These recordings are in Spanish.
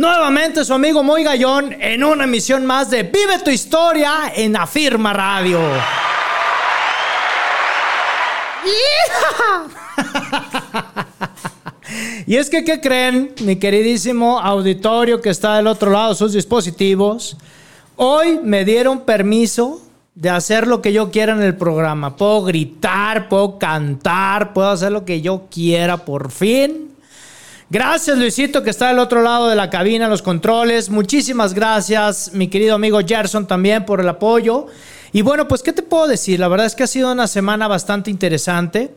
Nuevamente su amigo Moy Gallón en una emisión más de Vive tu historia en Afirma Radio. Y es que, ¿qué creen, mi queridísimo auditorio que está del otro lado de sus dispositivos? Hoy me dieron permiso de hacer lo que yo quiera en el programa. Puedo gritar, puedo cantar, puedo hacer lo que yo quiera por fin. Gracias Luisito que está del otro lado de la cabina, los controles. Muchísimas gracias mi querido amigo Gerson también por el apoyo. Y bueno, pues ¿qué te puedo decir? La verdad es que ha sido una semana bastante interesante.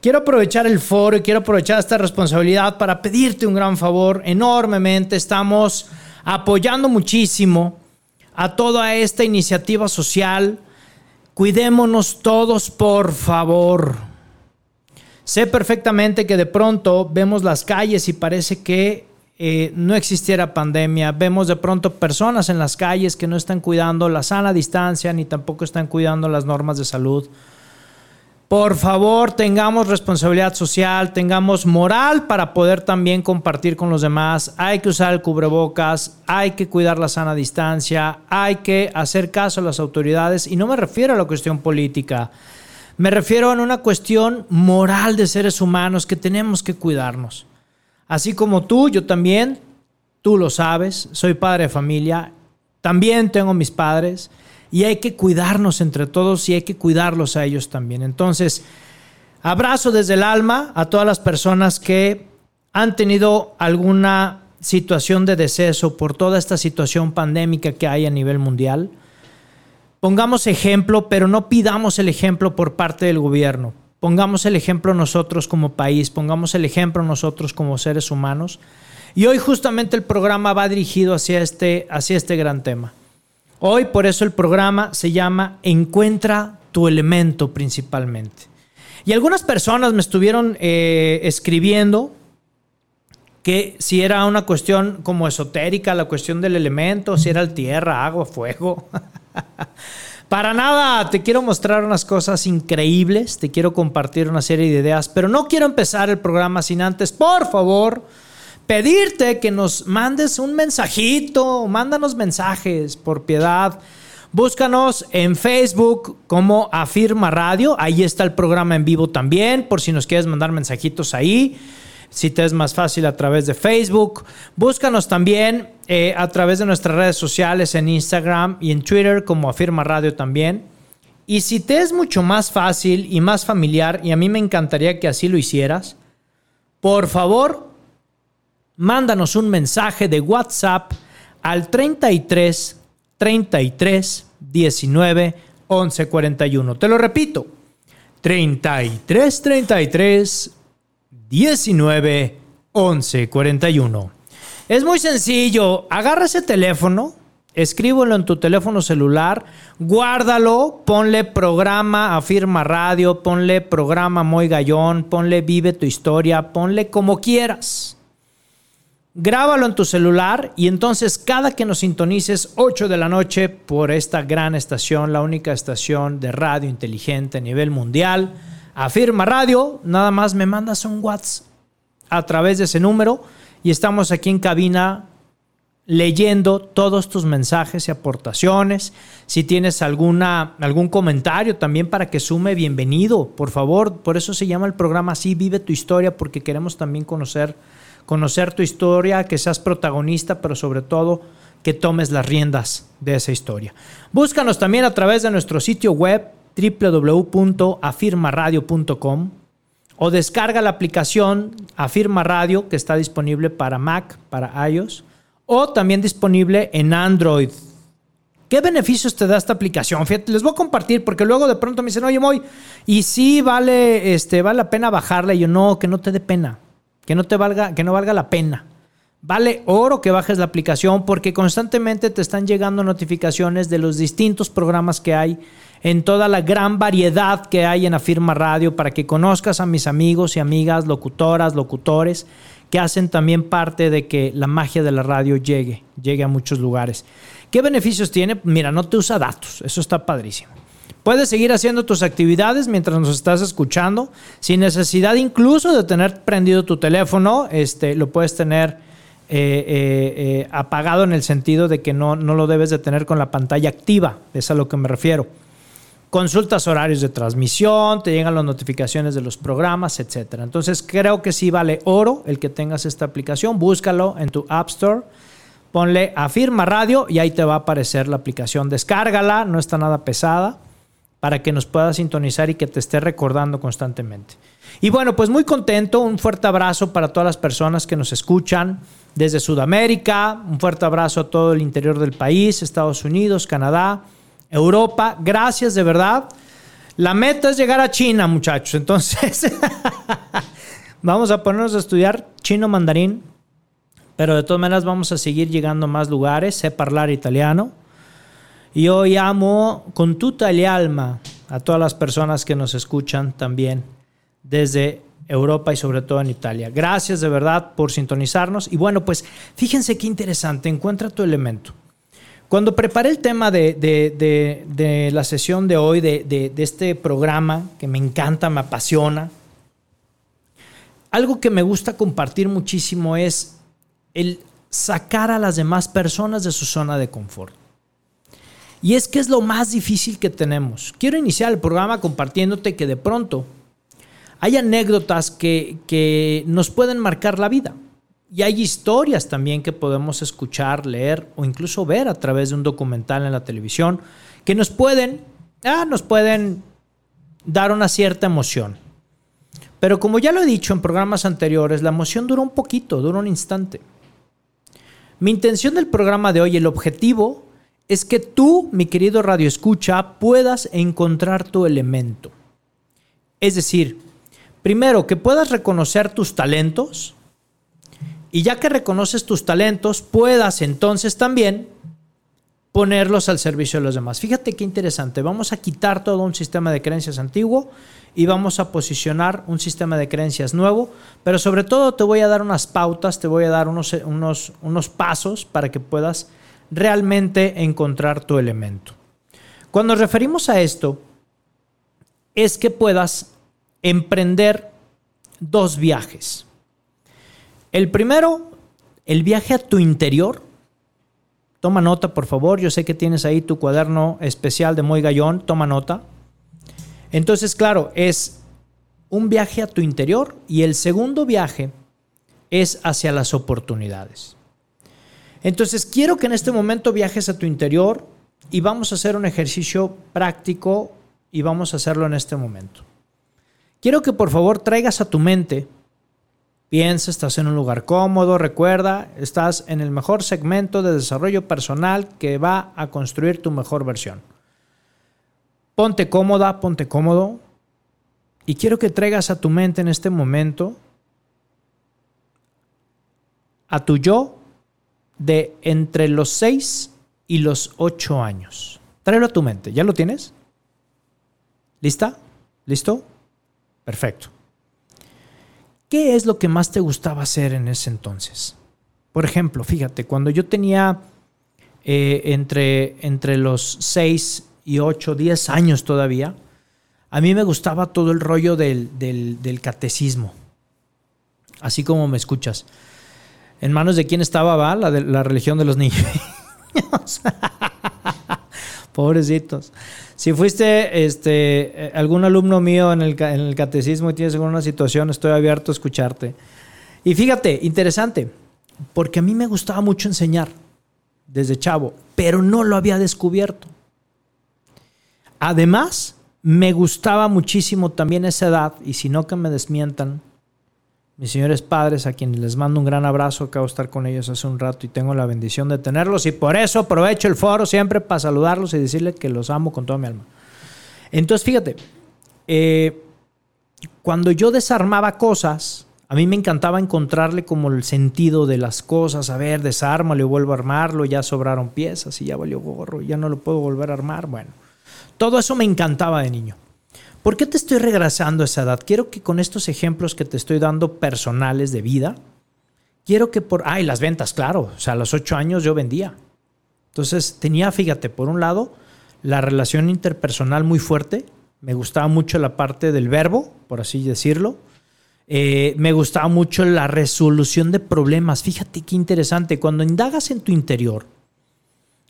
Quiero aprovechar el foro y quiero aprovechar esta responsabilidad para pedirte un gran favor enormemente. Estamos apoyando muchísimo a toda esta iniciativa social. Cuidémonos todos, por favor. Sé perfectamente que de pronto vemos las calles y parece que eh, no existiera pandemia. Vemos de pronto personas en las calles que no están cuidando la sana distancia ni tampoco están cuidando las normas de salud. Por favor, tengamos responsabilidad social, tengamos moral para poder también compartir con los demás. Hay que usar el cubrebocas, hay que cuidar la sana distancia, hay que hacer caso a las autoridades. Y no me refiero a la cuestión política, me refiero a una cuestión moral de seres humanos que tenemos que cuidarnos. Así como tú, yo también, tú lo sabes, soy padre de familia, también tengo mis padres y hay que cuidarnos entre todos y hay que cuidarlos a ellos también. Entonces, abrazo desde el alma a todas las personas que han tenido alguna situación de deceso por toda esta situación pandémica que hay a nivel mundial. Pongamos ejemplo, pero no pidamos el ejemplo por parte del gobierno. Pongamos el ejemplo nosotros como país, pongamos el ejemplo nosotros como seres humanos. Y hoy justamente el programa va dirigido hacia este, hacia este gran tema. Hoy por eso el programa se llama Encuentra tu elemento principalmente. Y algunas personas me estuvieron eh, escribiendo que si era una cuestión como esotérica, la cuestión del elemento, si era el tierra, agua, fuego. Para nada, te quiero mostrar unas cosas increíbles, te quiero compartir una serie de ideas, pero no quiero empezar el programa sin antes, por favor, pedirte que nos mandes un mensajito, mándanos mensajes, por piedad. Búscanos en Facebook como Afirma Radio, ahí está el programa en vivo también, por si nos quieres mandar mensajitos ahí, si te es más fácil a través de Facebook. Búscanos también eh, a través de nuestras redes sociales en Instagram y en Twitter como Afirma Radio también. Y si te es mucho más fácil y más familiar, y a mí me encantaría que así lo hicieras, por favor, mándanos un mensaje de WhatsApp al 33 33 19 11 41. Te lo repito, 33 33 19 11 41. Es muy sencillo, agarra ese teléfono, escríbelo en tu teléfono celular, guárdalo, ponle programa Afirma Radio, ponle programa Moy Gallón, ponle Vive tu historia, ponle como quieras grábalo en tu celular y entonces cada que nos sintonices 8 de la noche por esta gran estación, la única estación de radio inteligente a nivel mundial, afirma radio, nada más me mandas un WhatsApp a través de ese número y estamos aquí en cabina leyendo todos tus mensajes y aportaciones. Si tienes alguna, algún comentario también para que sume, bienvenido, por favor. Por eso se llama el programa así, Vive tu historia, porque queremos también conocer conocer tu historia, que seas protagonista, pero sobre todo que tomes las riendas de esa historia. Búscanos también a través de nuestro sitio web www.afirmaradio.com o descarga la aplicación Afirma Radio que está disponible para Mac, para iOS o también disponible en Android. ¿Qué beneficios te da esta aplicación? Fíjate, les voy a compartir porque luego de pronto me dicen, oye, Moy, y sí vale, este, vale la pena bajarla. Y yo, no, que no te dé pena que no te valga, que no valga la pena. Vale oro que bajes la aplicación porque constantemente te están llegando notificaciones de los distintos programas que hay en toda la gran variedad que hay en Afirma Radio para que conozcas a mis amigos y amigas, locutoras, locutores, que hacen también parte de que la magia de la radio llegue, llegue a muchos lugares. ¿Qué beneficios tiene? Mira, no te usa datos, eso está padrísimo. Puedes seguir haciendo tus actividades mientras nos estás escuchando, sin necesidad incluso de tener prendido tu teléfono, este, lo puedes tener eh, eh, eh, apagado en el sentido de que no, no lo debes de tener con la pantalla activa, es a lo que me refiero. Consultas horarios de transmisión, te llegan las notificaciones de los programas, etc. Entonces creo que sí vale oro el que tengas esta aplicación. Búscalo en tu App Store, ponle Afirma Radio y ahí te va a aparecer la aplicación. Descárgala, no está nada pesada, para que nos puedas sintonizar y que te esté recordando constantemente. Y bueno, pues muy contento, un fuerte abrazo para todas las personas que nos escuchan desde Sudamérica, un fuerte abrazo a todo el interior del país, Estados Unidos, Canadá Europa. Gracias de verdad. La meta es llegar a China, muchachos. Entonces, vamos a ponernos a estudiar chino mandarín, pero de todas maneras vamos a seguir llegando a más lugares. Sé hablar italiano. Y hoy amo con tuta el alma a todas las personas que nos escuchan también desde Europa y sobre todo en Italia. Gracias de verdad por sintonizarnos. Y bueno, pues fíjense qué interesante. Encuentra tu elemento. Cuando preparé el tema de, la sesión de hoy, de, este programa que me encanta, me apasiona, algo que me gusta compartir muchísimo es el sacar a las demás personas de su zona de confort. Y es que es lo más difícil que tenemos. Quiero iniciar el programa compartiéndote que de pronto hay anécdotas que, que nos pueden marcar la vida. Y hay historias también que podemos escuchar, leer o incluso ver a través de un documental en la televisión que nos pueden, ah, nos pueden dar una cierta emoción. Pero como ya lo he dicho en programas anteriores, la emoción dura un poquito, dura un instante. Mi intención del programa de hoy, el objetivo, es que tú, mi querido Radio Escucha, puedas encontrar tu elemento. Es decir, primero, que puedas reconocer tus talentos, y ya que reconoces tus talentos, puedas entonces también ponerlos al servicio de los demás. Fíjate qué interesante. Vamos a quitar todo un sistema de creencias antiguo y vamos a posicionar un sistema de creencias nuevo, pero sobre todo te voy a dar unas pautas, te voy a dar unos, unos, unos pasos para que puedas realmente encontrar tu elemento. Cuando nos referimos a esto, es que puedas emprender dos viajes. El primero, el viaje a tu interior. Toma nota, por favor. Yo sé que tienes ahí tu cuaderno especial de Muy Gallón. Toma nota. Entonces, claro, es un viaje a tu interior y el segundo viaje es hacia las oportunidades. Entonces, quiero que en este momento viajes a tu interior y vamos a hacer un ejercicio práctico y vamos a hacerlo en este momento. Quiero que por favor traigas a tu mente Piensa, estás en un lugar cómodo, recuerda, estás en el mejor segmento de desarrollo personal que va a construir tu mejor versión. Ponte cómoda, ponte cómodo y quiero que traigas a tu mente en este momento a tu yo de entre los 6 y los 8 años. Tráelo a tu mente, ¿ya lo tienes? ¿Lista? ¿Listo? Perfecto. ¿Qué es lo que más te gustaba hacer en ese entonces? Por ejemplo, fíjate, cuando yo tenía eh, entre, entre los 6 y 8, 10 años todavía, a mí me gustaba todo el rollo del, catecismo, así como me escuchas. ¿En manos de quién estaba va? La, de, la religión de los niños. Pobrecitos. Si fuiste este, eh, algún alumno mío en el, en el catecismo y tienes alguna situación, estoy abierto a escucharte. Y fíjate, interesante, porque a mí me gustaba mucho enseñar desde chavo, pero no lo había descubierto. Además, me gustaba muchísimo también esa edad, y si no que me desmientan, mis señores padres, a quienes les mando un gran abrazo, acabo de estar con ellos hace un rato y tengo la bendición de tenerlos y por eso aprovecho el foro siempre para saludarlos y decirles que los amo con toda mi alma. Entonces, fíjate, eh, cuando yo desarmaba cosas, A mí me encantaba encontrarle como el sentido de las cosas, a ver, desármalo y vuelvo a armarlo, ya sobraron piezas y ya valió gorro, ya no lo puedo volver a armar. Bueno, todo eso me encantaba de niño. ¿Por qué te estoy regresando a esa edad? Quiero que con estos ejemplos que te estoy dando personales de vida, quiero que por... Ay, las ventas, claro. O sea, a los ocho años yo vendía. Entonces tenía, fíjate, por un lado, la relación interpersonal muy fuerte. Me gustaba mucho la parte del verbo, por así decirlo. Eh, me gustaba mucho la resolución de problemas. Fíjate qué interesante. Cuando indagas en tu interior,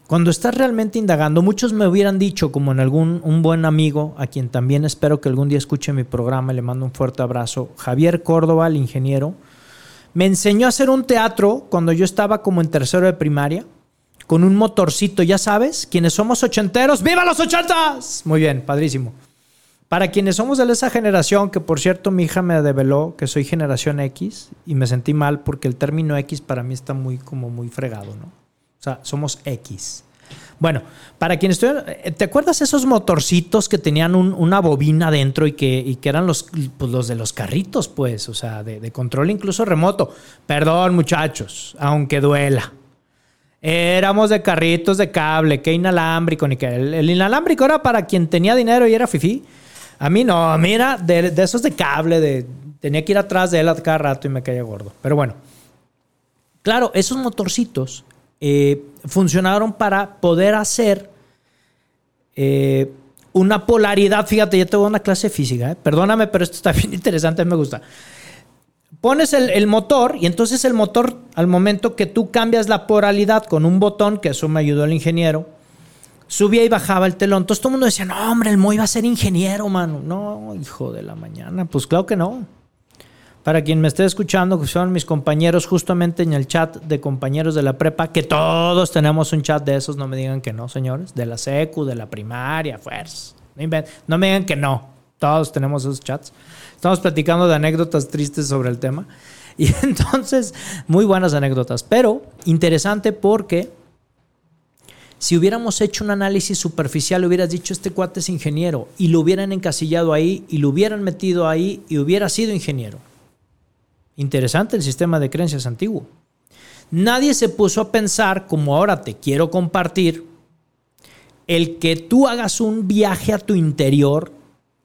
cuando estás realmente indagando, muchos me hubieran dicho, como en algún un buen amigo, a quien también espero que algún día escuche mi programa, le mando un fuerte abrazo, Javier Córdoba, el ingeniero, me enseñó a hacer un teatro cuando yo estaba como en tercero de primaria, con un motorcito, ya sabes, quienes somos ochenteros, ¡viva los ochentas! Muy bien, padrísimo. Para quienes somos de esa generación, que por cierto mi hija me develó que soy generación X y me sentí mal porque el término X para mí está muy como muy fregado, ¿no? O sea, somos X. Bueno, para quienes estuvieron, eh, ¿te acuerdas esos motorcitos que tenían una bobina dentro y que, que eran los, pues, los de los carritos, pues? O sea, de, control incluso remoto. Perdón, muchachos, aunque duela. Éramos de carritos de cable, que inalámbrico, ni que el, inalámbrico era para quien tenía dinero y era fifí. A mí no, a mí era de, de, esos de cable, de tenía que ir atrás de él a cada rato y me caía gordo. Pero bueno, claro, esos motorcitos eh, funcionaron para poder hacer eh, una polaridad. Fíjate, ya tengo una clase de física, ¿eh? perdóname, pero esto está bien interesante, me gusta. Pones el, motor y entonces el motor, al momento que tú cambias la polaridad con un botón, que eso me ayudó el ingeniero, subía y bajaba el telón. Entonces todo el mundo decía, no, hombre, el Moy va a ser ingeniero, mano. No, hijo de la mañana. Pues claro que no. Para quien me esté escuchando, que son mis compañeros justamente en el chat de compañeros de la prepa, que todos tenemos un chat de esos, no me digan que no, señores, de la secu, de la primaria, fuerza. No, me digan que no, todos tenemos esos chats. Estamos platicando de anécdotas tristes sobre el tema. Y entonces, muy buenas anécdotas, pero interesante porque si hubiéramos hecho un análisis superficial, hubieras dicho, este cuate es ingeniero, y lo hubieran encasillado ahí, y lo hubieran metido ahí, y hubiera sido ingeniero. Interesante el sistema de creencias antiguo. Nadie se puso a pensar, como ahora te quiero compartir, el que tú hagas un viaje a tu interior,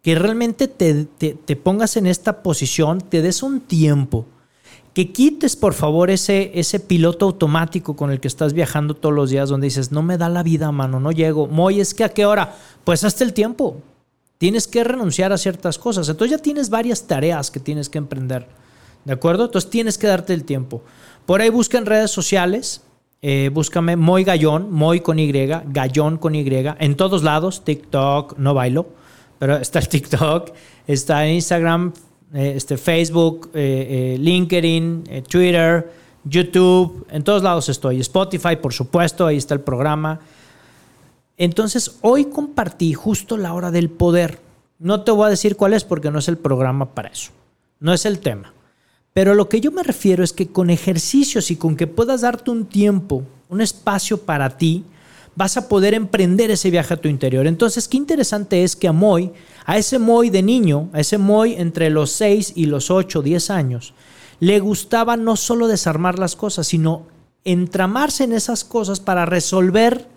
que realmente te, pongas en esta posición, te des un tiempo, que quites por favor ese, ese piloto automático con el que estás viajando todos los días, donde dices, no me da la vida, mano, no llego. Moy, es que a qué hora? Pues hasta el tiempo. Tienes que renunciar a ciertas cosas. Entonces ya tienes varias tareas que tienes que emprender. ¿De acuerdo? Entonces tienes que darte el tiempo. Por ahí busca en redes sociales. Eh, búscame Moy Gallón, Moy con Y, Gallón con Y, en todos lados, TikTok, no bailo, pero está el TikTok, está Instagram, eh, este, Facebook, eh, LinkedIn, Twitter, YouTube, en todos lados estoy. Spotify, por supuesto, ahí está el programa. Entonces, hoy compartí justo la hora del poder. No te voy a decir cuál es porque no es el programa para eso. No es el tema. Pero lo que yo me refiero es que con ejercicios y con que puedas darte un tiempo, un espacio para ti, vas a poder emprender ese viaje a tu interior. Entonces, qué interesante es que a Moy, a ese Moy de niño, a ese Moy entre los 6 y los 8, 10 años, le gustaba no solo desarmar las cosas, sino entramarse en esas cosas para resolver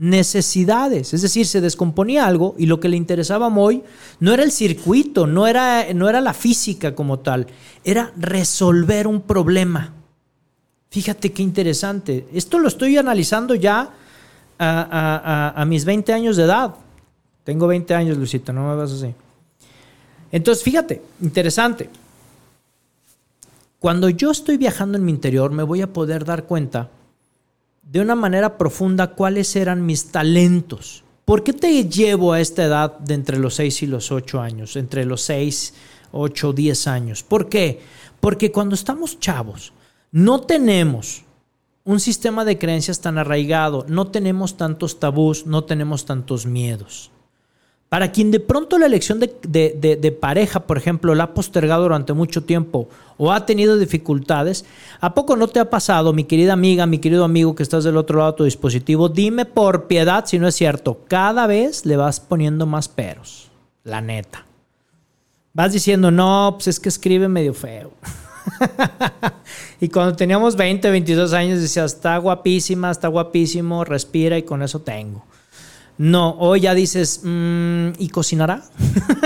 necesidades. Es decir, se descomponía algo y lo que le interesaba a Moy no era el circuito, no era, no era la física como tal, era resolver un problema. Fíjate qué interesante. Esto lo estoy analizando ya a, mis 20 años de edad. Tengo 20 años, Luisito, no me vas así. Entonces, fíjate, interesante. Cuando yo estoy viajando en mi interior, me voy a poder dar cuenta de una manera profunda cuáles eran mis talentos. ¿Por qué te llevo a esta edad de entre los 6 y los 8 años? Entre los 6, 8, 10 años. ¿Por qué? Porque cuando estamos chavos, no tenemos un sistema de creencias tan arraigado, no tenemos tantos tabús, no tenemos tantos miedos. Para quien de pronto la elección de, pareja, por ejemplo, la ha postergado durante mucho tiempo o ha tenido dificultades, ¿a poco no te ha pasado, mi querida amiga, mi querido amigo que estás del otro lado de tu dispositivo? Dime por piedad si no es cierto. Cada vez le vas poniendo más peros, la neta. Vas diciendo, no, pues es que escribe medio feo. y cuando teníamos 20, 22 años decía, está guapísima, está guapísimo, respira y con eso tengo. No, hoy ya dices, mm, ¿y cocinará?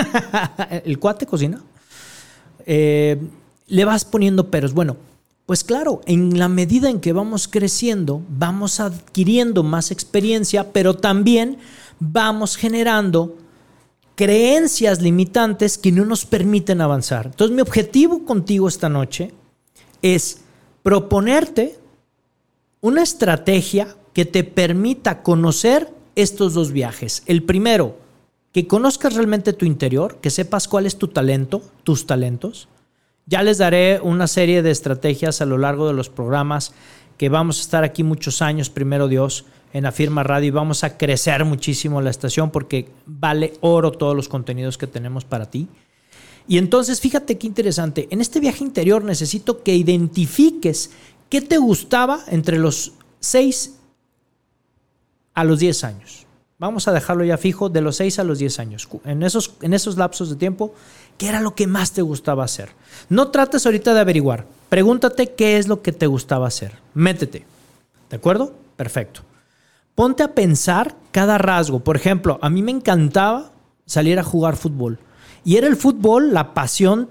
¿El cuate cocina? Eh, le vas poniendo peros. Bueno, pues claro, en la medida en que vamos creciendo, vamos adquiriendo más experiencia, pero también vamos generando creencias limitantes que no nos permiten avanzar. Entonces mi objetivo contigo esta noche es proponerte una estrategia que te permita conocer estos dos viajes. El primero, que conozcas realmente tu interior, que sepas cuál es tu talento, tus talentos. Ya les daré una serie de estrategias a lo largo de los programas que vamos a estar aquí muchos años, primero Dios, en Afirma Radio y vamos a crecer muchísimo la estación porque vale oro todos los contenidos que tenemos para ti. Y entonces, fíjate qué interesante, en este viaje interior necesito que identifiques qué te gustaba entre los 6 a los 10 años. Vamos a dejarlo ya fijo de los 6 a los 10 años. En esos, en esos lapsos de tiempo, ¿qué era lo que más te gustaba hacer? No trates ahorita de averiguar. Pregúntate qué es lo que te gustaba hacer. Métete. ¿De acuerdo? Perfecto. Ponte a pensar cada rasgo. Por ejemplo, a mí me encantaba salir a jugar fútbol. Y era el fútbol la pasión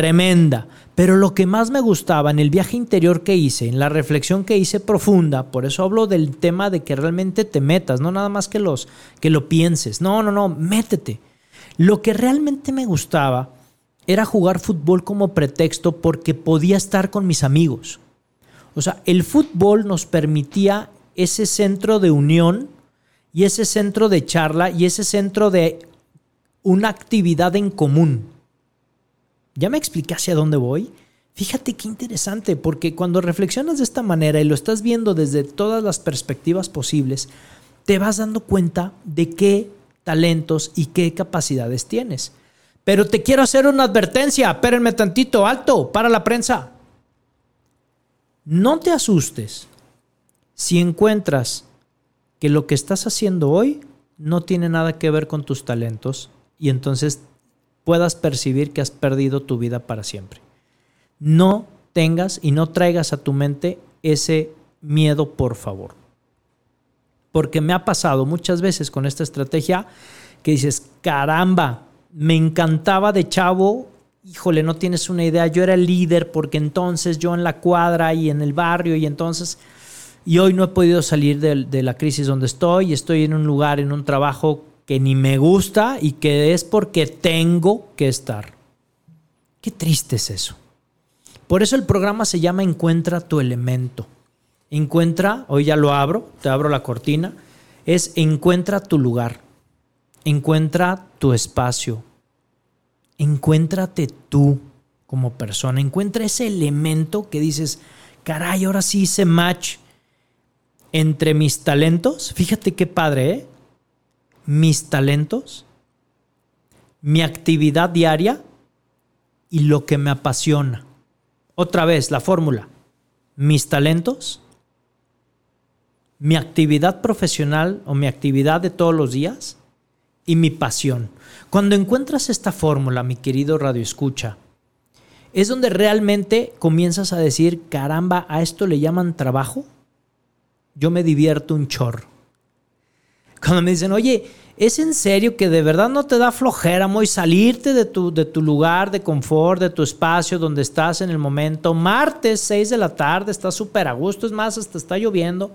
tremenda. Pero lo que más me gustaba en el viaje interior que hice, en la reflexión que hice profunda, por eso hablo del tema de que realmente te metas, no nada más que, los, que lo pienses. No, no, no, métete. Lo que realmente me gustaba era jugar fútbol como pretexto porque podía estar con mis amigos. O sea, el fútbol nos permitía ese centro de unión y ese centro de charla y ese centro de una actividad en común. ¿Ya me expliqué hacia dónde voy? Fíjate qué interesante, porque cuando reflexionas de esta manera y lo estás viendo desde todas las perspectivas posibles, te vas dando cuenta de qué talentos y qué capacidades tienes. Pero te quiero hacer una advertencia, espérenme tantito, alto, para la prensa. No te asustes si encuentras que lo que estás haciendo hoy no tiene nada que ver con tus talentos y entonces puedas percibir que has perdido tu vida para siempre. No tengas y no traigas a tu mente ese miedo, por favor. Porque me ha pasado muchas veces con esta estrategia que dices, caramba, me encantaba de chavo, híjole, no tienes una idea, yo era el líder porque entonces yo en la cuadra y en el barrio y entonces, y hoy no he podido salir de, de la crisis donde estoy, estoy en un lugar, en un trabajo que ni me gusta y que es porque tengo que estar. Qué triste es eso. Por eso el programa se llama Encuentra tu elemento. Encuentra, hoy ya lo abro, te abro la cortina, es encuentra tu lugar, encuentra tu espacio, encuéntrate tú como persona, encuentra ese elemento que dices, caray, ahora sí hice match entre mis talentos. Fíjate qué padre, ¿eh? Mis talentos, mi actividad diaria y lo que me apasiona. Otra vez, la fórmula. Mis talentos, mi actividad profesional o mi actividad de todos los días y mi pasión. Cuando encuentras esta fórmula, mi querido Radio Escucha, es donde realmente comienzas a decir, caramba, ¿a esto le llaman trabajo? Yo me divierto un chorro. Cuando me dicen, oye, ¿es en serio que de verdad no te da flojera, Moy, salirte de tu, de tu lugar de confort, de tu espacio donde estás en el momento? Martes, 6 de la tarde, está súper a gusto, es más, hasta está lloviendo.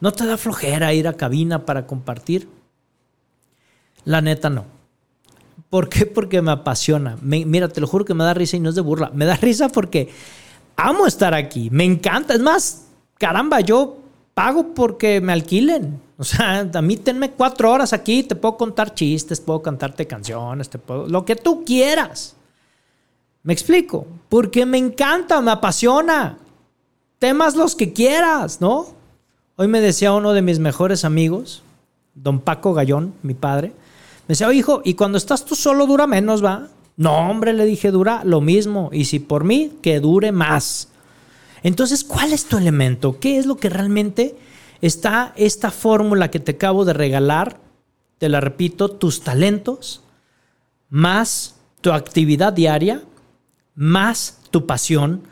¿No te da flojera ir a cabina para compartir? La neta no. ¿Por qué? Porque me apasiona. mira, te lo juro que me da risa y no es de burla. Me da risa porque amo estar aquí. Me encanta. Es más, caramba, yo pago porque me alquilen. O sea, a mí tenme cuatro horas aquí, te puedo contar chistes, puedo cantarte canciones, te puedo, lo que tú quieras. Me explico, porque me encanta, me apasiona. Temas los que quieras, ¿no? Hoy me decía uno de mis mejores amigos, don Paco Gallón, mi padre, me decía, oh, hijo, y cuando estás tú solo dura menos, ¿va? No, hombre, le dije, dura lo mismo. Y si por mí, que dure más. Entonces, ¿cuál es tu elemento? ¿Qué es lo que realmente está esta fórmula que te acabo de regalar? Te la repito, tus talentos más tu actividad diaria más tu pasión,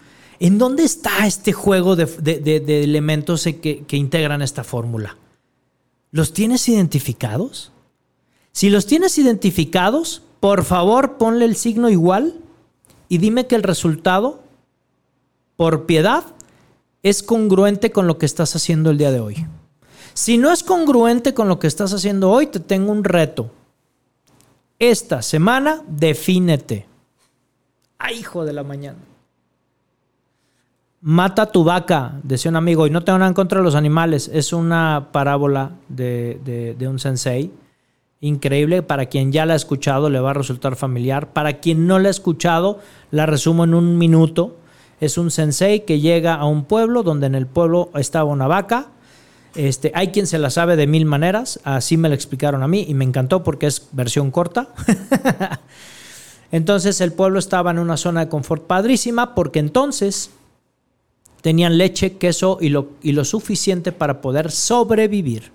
¿en dónde está este juego de, elementos que, integran esta fórmula? ¿Los tienes identificados? Si los tienes identificados, por favor ponle el signo igual y dime que el resultado, por piedad, es congruente con lo que estás haciendo el día de hoy. Si no es congruente con lo que estás haciendo hoy, te tengo un reto. Esta semana, defínete. Ay, hijo de la mañana. Mata tu vaca, decía un amigo, y no tengo nada en contra de los animales. Es una parábola de, de un sensei increíble. Para quien ya la ha escuchado, le va a resultar familiar. Para quien no la ha escuchado, la resumo en un minuto. Es un sensei que llega a un pueblo donde en el pueblo estaba una vaca este, hay quien se la sabe de mil maneras, así me lo explicaron a mí y me encantó porque es versión corta. entonces el pueblo estaba en una zona de confort padrísima porque entonces tenían leche, queso y lo, y lo suficiente para poder sobrevivir.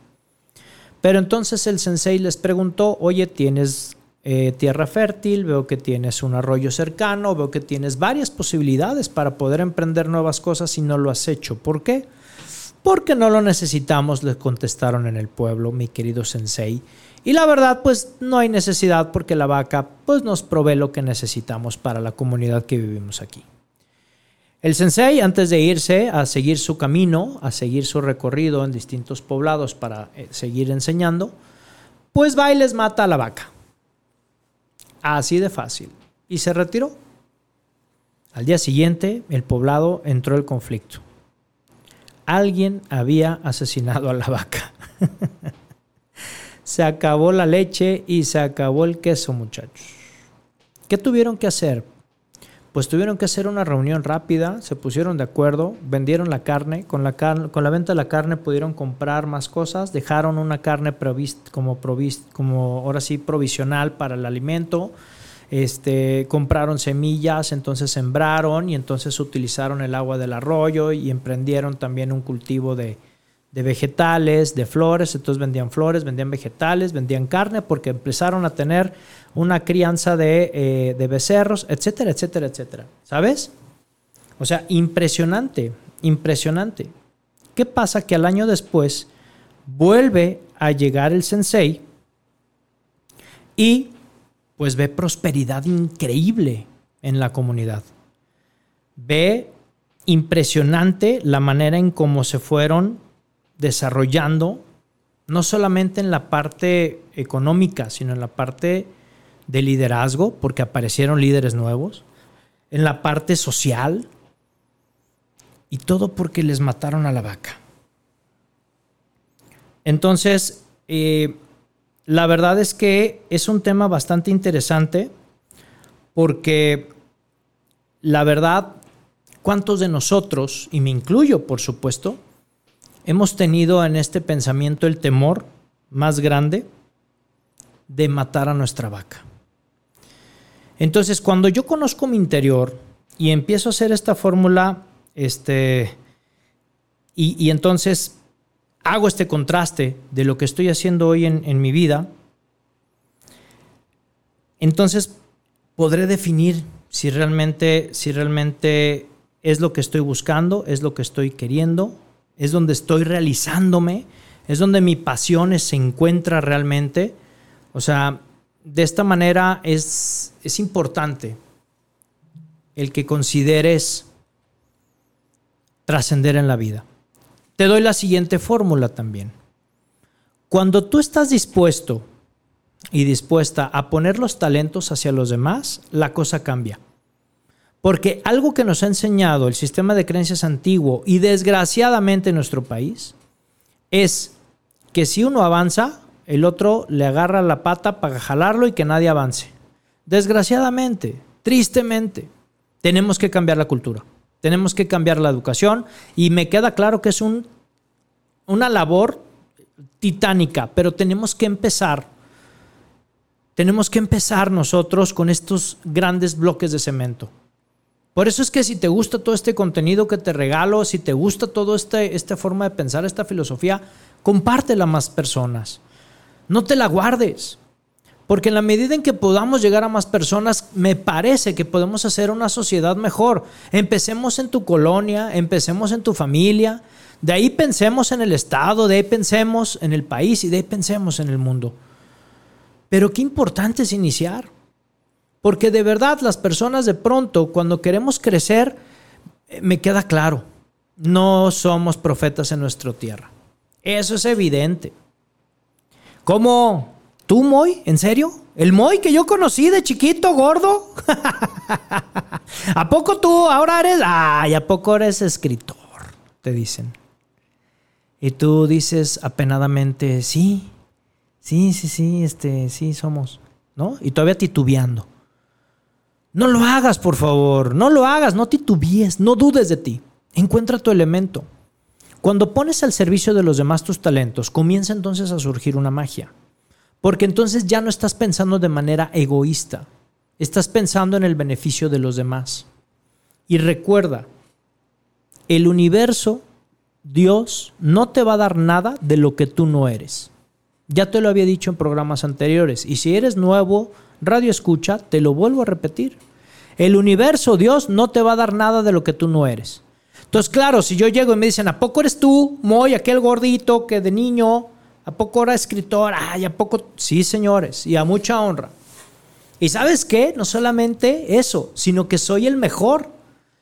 Pero entonces el sensei les preguntó, oye, ¿tienes eh, tierra fértil? Veo que tienes un arroyo cercano, veo que tienes varias posibilidades para poder emprender nuevas cosas y no lo has hecho. ¿Por qué? Porque no lo necesitamos, le contestaron en el pueblo, mi querido sensei. Y la verdad, pues no hay necesidad porque la vaca pues nos provee lo que necesitamos para la comunidad que vivimos aquí. El sensei, antes de irse a seguir su camino, a seguir su recorrido en distintos poblados para eh, seguir enseñando, pues va y les mata a la vaca. Así de fácil. Y se retiró. Al día siguiente, el poblado entró el conflicto alguien había asesinado a la vaca. se acabó la leche y se acabó el queso, muchachos. ¿Qué tuvieron que hacer? Pues tuvieron que hacer una reunión rápida, se pusieron de acuerdo, vendieron la carne, con la, con la venta de la carne pudieron comprar más cosas, dejaron una carne como, como ahora sí provisional para el alimento, este, compraron semillas, entonces sembraron y entonces utilizaron el agua del arroyo y emprendieron también un cultivo de, vegetales, de flores, entonces vendían flores, vendían vegetales, vendían carne porque empezaron a tener una crianza de, eh, de becerros, etcétera, etcétera, etcétera. ¿Sabes? O sea, impresionante, impresionante. ¿Qué pasa? Que al año después vuelve a llegar el sensei y pues ve prosperidad increíble en la comunidad. Ve impresionante la manera en cómo se fueron desarrollando, no solamente en la parte económica, sino en la parte de liderazgo, porque aparecieron líderes nuevos, en la parte social, y todo porque les mataron a la vaca. Entonces, eh, la verdad es que es un tema bastante interesante porque la verdad, ¿cuántos de nosotros, y me incluyo por supuesto, hemos tenido en este pensamiento el temor más grande de matar a nuestra vaca? Entonces, cuando yo conozco mi interior y empiezo a hacer esta fórmula, este, y, entonces hago este contraste de lo que estoy haciendo hoy en, mi vida, entonces podré definir si realmente, si realmente es lo que estoy buscando, es lo que estoy queriendo, es donde estoy realizándome, es donde mi pasión se encuentra realmente. O sea, de esta manera es, es importante el que consideres trascender en la vida. Te doy la siguiente fórmula también. Cuando tú estás dispuesto y dispuesta a poner los talentos hacia los demás, la cosa cambia. Porque algo que nos ha enseñado el sistema de creencias antiguo y desgraciadamente en nuestro país es que si uno avanza, el otro le agarra la pata para jalarlo y que nadie avance. Desgraciadamente, tristemente, tenemos que cambiar la cultura. Tenemos que cambiar la educación y me queda claro que es un, una labor titánica, pero tenemos que empezar. Tenemos que empezar nosotros con estos grandes bloques de cemento. Por eso es que si te gusta todo este contenido que te regalo, si te gusta toda este, esta forma de pensar, esta filosofía, compártela a más personas. No te la guardes. Porque en la medida en que podamos llegar a más personas, me parece que podemos hacer una sociedad mejor. Empecemos en tu colonia, empecemos en tu familia, de ahí pensemos en el Estado, de ahí pensemos en el país y de ahí pensemos en el mundo. Pero qué importante es iniciar. Porque de verdad las personas de pronto, cuando queremos crecer, eh, me queda claro, no somos profetas en nuestra tierra. Eso es evidente. ¿Cómo? ¿Tú, Moy? ¿En serio? ¿El Moy que yo conocí de chiquito, gordo? ¿A poco tú ahora eres... Ay, ¿a poco eres escritor? Te dicen. Y tú dices apenadamente, sí, sí, sí, sí, este, sí, somos, ¿no? Y todavía titubeando. No lo hagas, por favor, no lo hagas, no titubees, no dudes de ti. Encuentra tu elemento. Cuando pones al servicio de los demás tus talentos, comienza entonces a surgir una magia. Porque entonces ya no estás pensando de manera egoísta, estás pensando en el beneficio de los demás. Y recuerda, el universo Dios no te va a dar nada de lo que tú no eres. Ya te lo había dicho en programas anteriores. Y si eres nuevo, radio escucha, te lo vuelvo a repetir. El universo, Dios, no te va a dar nada de lo que tú no eres. Entonces, claro, si yo llego y me dicen, ¿a poco eres tú, Moy, aquel gordito que de niño, ¿a poco era escritor? Ay, ¿a poco? Sí, señores, y a mucha honra. Y sabes qué? No solamente eso, sino que soy el mejor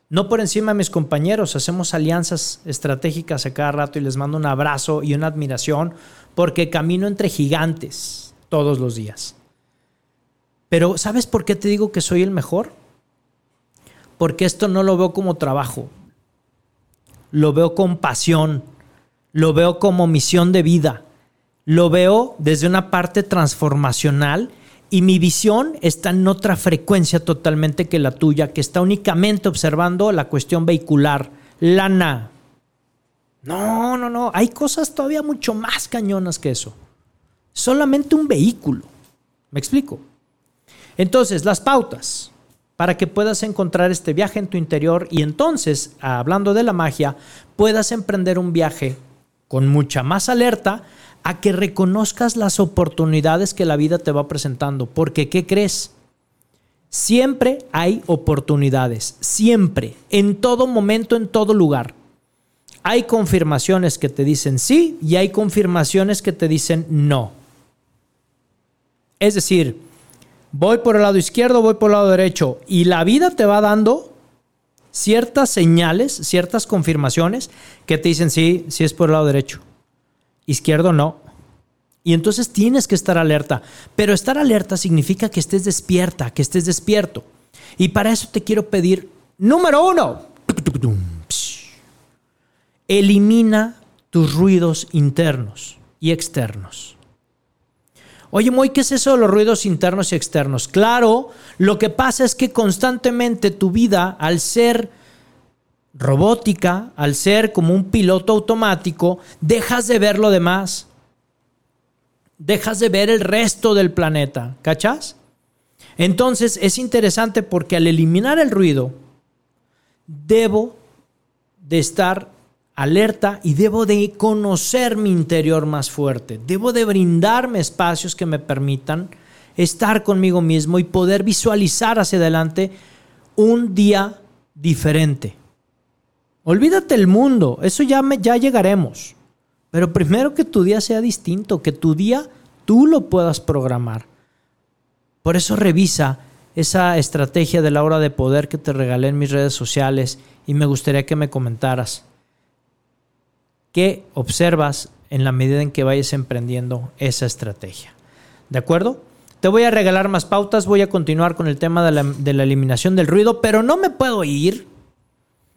no por encima de mis compañeros, hacemos alianzas estratégicas a cada rato y les mando un abrazo y una admiración porque camino entre gigantes todos los días. Pero ¿sabes por qué te digo que soy el mejor? Porque esto no lo veo como trabajo, lo veo con pasión, lo veo como misión de vida, lo veo desde una parte transformacional y mi visión está en otra frecuencia totalmente que la tuya, que está únicamente observando la cuestión vehicular, lana. No, no, no, hay cosas todavía mucho más cañonas que eso. Solamente un vehículo. ¿Me explico? Entonces, las pautas para que puedas encontrar este viaje en tu interior y entonces, hablando de la magia, puedas emprender un viaje con mucha más alerta a que reconozcas las oportunidades que la vida te va presentando. Porque, ¿qué crees? Siempre hay oportunidades, siempre, en todo momento, en todo lugar. Hay confirmaciones que te dicen sí y hay confirmaciones que te dicen no. Es decir, voy por el lado izquierdo, voy por el lado derecho y la vida te va dando ciertas señales, ciertas confirmaciones que te dicen sí, sí es por el lado derecho izquierdo no. Y entonces tienes que estar alerta. Pero estar alerta significa que estés despierta, que estés despierto. Y para eso te quiero pedir, número uno, elimina tus ruidos internos y externos. Oye, Moy, ¿qué es eso de los ruidos internos y externos? Claro, lo que pasa es que constantemente tu vida, al ser robótica, al ser como un piloto automático, dejas de ver lo demás. Dejas de ver el resto del planeta, ¿cachas? Entonces es interesante porque al eliminar el ruido, debo de estar alerta y debo de conocer mi interior más fuerte. Debo de brindarme espacios que me permitan estar conmigo mismo y poder visualizar hacia adelante un día diferente. Olvídate el mundo, eso ya, me, ya llegaremos. Pero primero que tu día sea distinto, que tu día tú lo puedas programar. Por eso revisa esa estrategia de la hora de poder que te regalé en mis redes sociales y me gustaría que me comentaras. ¿Qué observas en la medida en que vayas emprendiendo esa estrategia? ¿De acuerdo? Te voy a regalar más pautas, voy a continuar con el tema de la, de la eliminación del ruido, pero no me puedo ir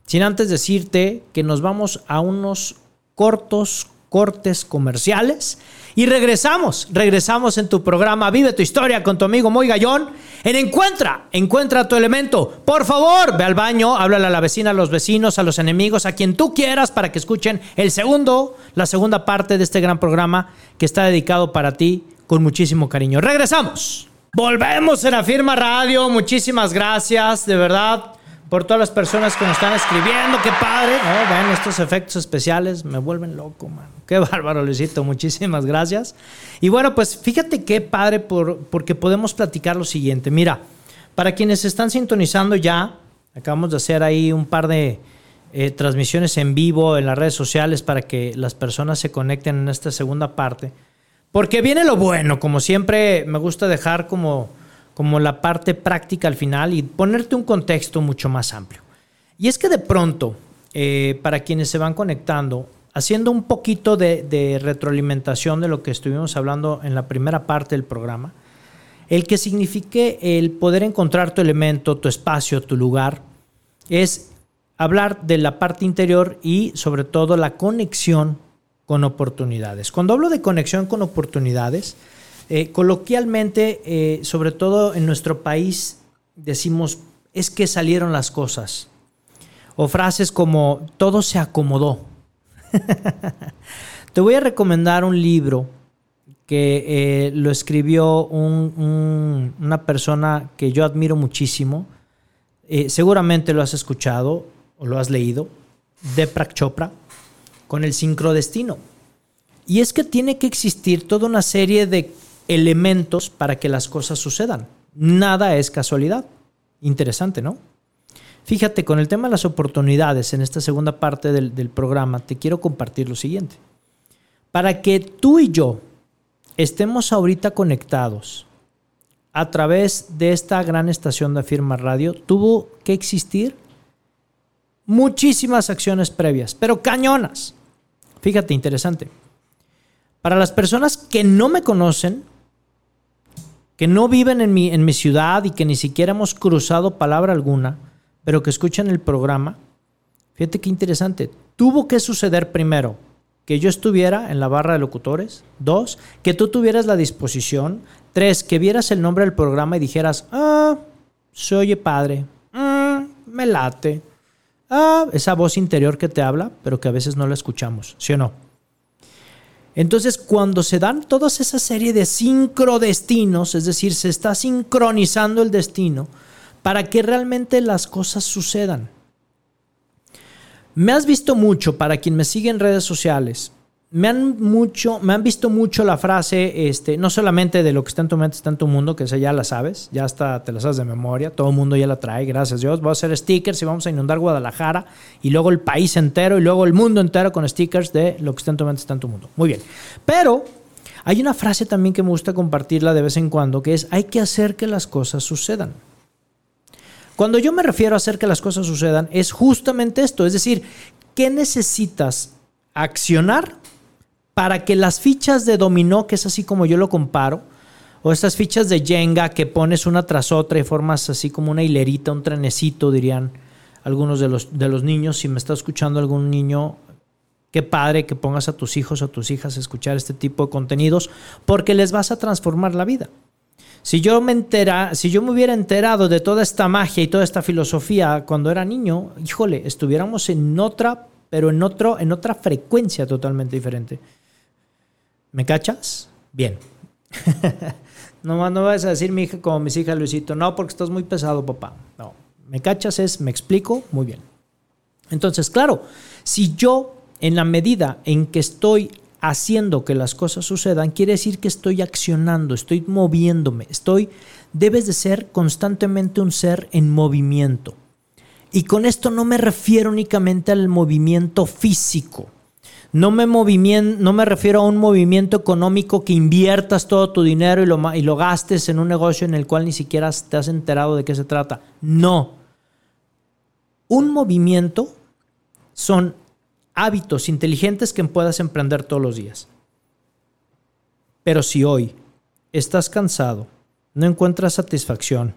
sin antes decirte que nos vamos a unos cortos cortes comerciales y regresamos, regresamos en tu programa Vive tu historia con tu amigo Moy Gallón en Encuentra, encuentra tu elemento. Por favor, ve al baño, háblale a la vecina, a los vecinos, a los enemigos, a quien tú quieras para que escuchen el segundo, la segunda parte de este gran programa que está dedicado para ti con muchísimo cariño. Regresamos. Volvemos en Afirma Radio, muchísimas gracias, de verdad por todas las personas que nos están escribiendo. Qué padre. ¿no? Ven, estos efectos especiales me vuelven loco, man. Qué bárbaro, Luisito. Muchísimas gracias. Y bueno, pues fíjate qué padre por, porque podemos platicar lo siguiente. Mira, para quienes están sintonizando ya, acabamos de hacer ahí un par de eh, transmisiones en vivo en las redes sociales para que las personas se conecten en esta segunda parte. Porque viene lo bueno, como siempre me gusta dejar como como la parte práctica al final y ponerte un contexto mucho más amplio. Y es que de pronto, eh, para quienes se van conectando, haciendo un poquito de, retroalimentación de lo que estuvimos hablando en la primera parte del programa, el que signifique el poder encontrar tu elemento, tu espacio, tu lugar, es hablar de la parte interior y sobre todo la conexión con oportunidades. Cuando hablo de conexión con oportunidades, eh, coloquialmente, eh, sobre todo en nuestro país, decimos, es que salieron las cosas. O frases como, todo se acomodó. Te voy a recomendar un libro que eh, lo escribió una persona que yo admiro muchísimo. seguramente lo has escuchado o lo has leído, Deprak Chopra, con el sincrodestino. Y es que tiene que existir toda una serie de elementos para que las cosas sucedan. Nada es casualidad. Interesante, ¿no? Fíjate, con el tema de las oportunidades en esta segunda parte del, programa, te quiero compartir lo siguiente. Para que tú y yo estemos ahorita conectados a través de esta gran estación de Firma Radio, tuvo que existir muchísimas acciones previas, pero cañonas. Fíjate, interesante. Para las personas que no me conocen, que no viven en mi, en mi ciudad y que ni siquiera hemos cruzado palabra alguna, pero que escuchan el programa, fíjate qué interesante. Tuvo que suceder primero que yo estuviera en la barra de locutores. Dos, que tú tuvieras la disposición. Tres, que vieras el nombre del programa y dijeras, ah, se oye padre, ah, me late. Ah, esa voz interior que te habla, pero que a veces no la escuchamos, ¿sí o no? Entonces, cuando se dan toda esa serie de sincrodestinos, es decir, se está sincronizando el destino para que realmente las cosas sucedan. Me has visto mucho, para quien me sigue en redes sociales, me han mucho, me han visto mucho la frase, este, no solamente de lo que está en tu mente, está en tu mundo, que ya la sabes, ya hasta te la sabes de memoria, todo el mundo ya la trae, gracias a Dios. Voy a hacer stickers y vamos a inundar Guadalajara y luego el país entero y luego el mundo entero con stickers de lo que está en tu mente, está en tu mundo. Muy bien. Pero hay una frase también que me gusta compartirla de vez en cuando, que es hay que hacer que las cosas sucedan. Cuando yo me refiero a hacer que las cosas sucedan, es justamente esto, es decir, ¿qué necesitas accionar para que las fichas de dominó, que es así como yo lo comparo, o estas fichas de Jenga que pones una tras otra y formas así como una hilerita, un trenecito, dirían algunos de los, de los niños. Si me está escuchando algún niño, qué padre que pongas a tus hijos o a tus hijas a escuchar este tipo de contenidos, porque les vas a transformar la vida. Si yo me entera, si yo me hubiera enterado de toda esta magia y toda esta filosofía cuando era niño, híjole, estuviéramos en otra, pero en otro, en otra frecuencia totalmente diferente. ¿Me cachas? Bien. no, no vas a decir mi hija como mis hijas, Luisito. No, porque estás muy pesado, papá. No. ¿Me cachas? Es, me explico muy bien. Entonces, claro, si yo, en la medida en que estoy haciendo que las cosas sucedan, quiere decir que estoy accionando, estoy moviéndome, estoy, debes de ser constantemente un ser en movimiento. Y con esto no me refiero únicamente al movimiento físico no me, no me refiero a un movimiento económico que inviertas todo tu dinero y lo, y lo gastes en un negocio en el cual ni siquiera te has enterado de qué se trata. No. Un movimiento son hábitos inteligentes que puedas emprender todos los días. Pero si hoy estás cansado, no encuentras satisfacción,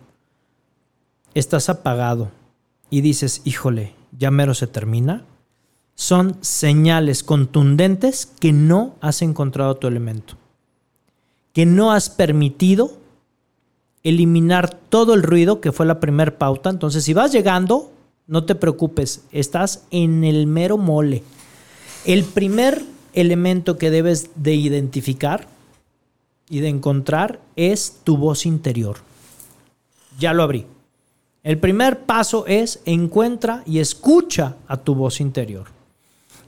estás apagado y dices, híjole, ya mero se termina, son señales contundentes que no has encontrado tu elemento, que no has permitido eliminar todo el ruido que fue la primera pauta. Entonces, si vas llegando, no te preocupes, estás en el mero mole. El primer elemento que debes de identificar y de encontrar es tu voz interior. Ya lo abrí. El primer paso es encuentra y escucha a tu voz interior.